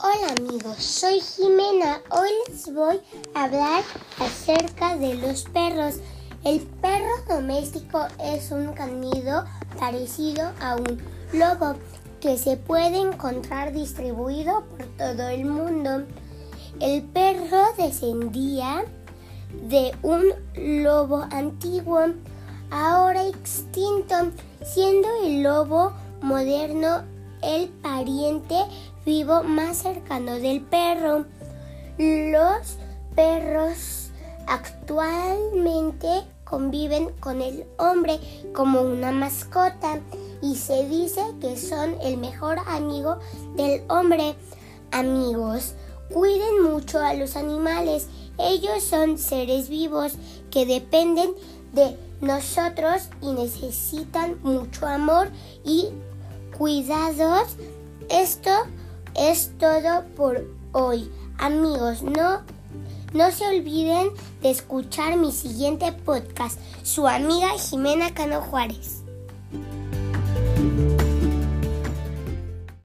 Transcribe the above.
Hola amigos, soy Jimena. Hoy les voy a hablar acerca de los perros. El perro doméstico es un canido parecido a un lobo que se puede encontrar distribuido por todo el mundo. El perro descendía de un lobo antiguo, ahora extinto, siendo el lobo moderno el pariente vivo más cercano del perro. Los perros actualmente conviven con el hombre como una mascota y se dice que son el mejor amigo del hombre. Amigos, cuiden mucho a los animales. Ellos son seres vivos que dependen de nosotros y necesitan mucho amor y cuidados. Esto es todo por hoy. Amigos, no, no se olviden de escuchar mi siguiente podcast, su amiga Jimena Cano Juárez.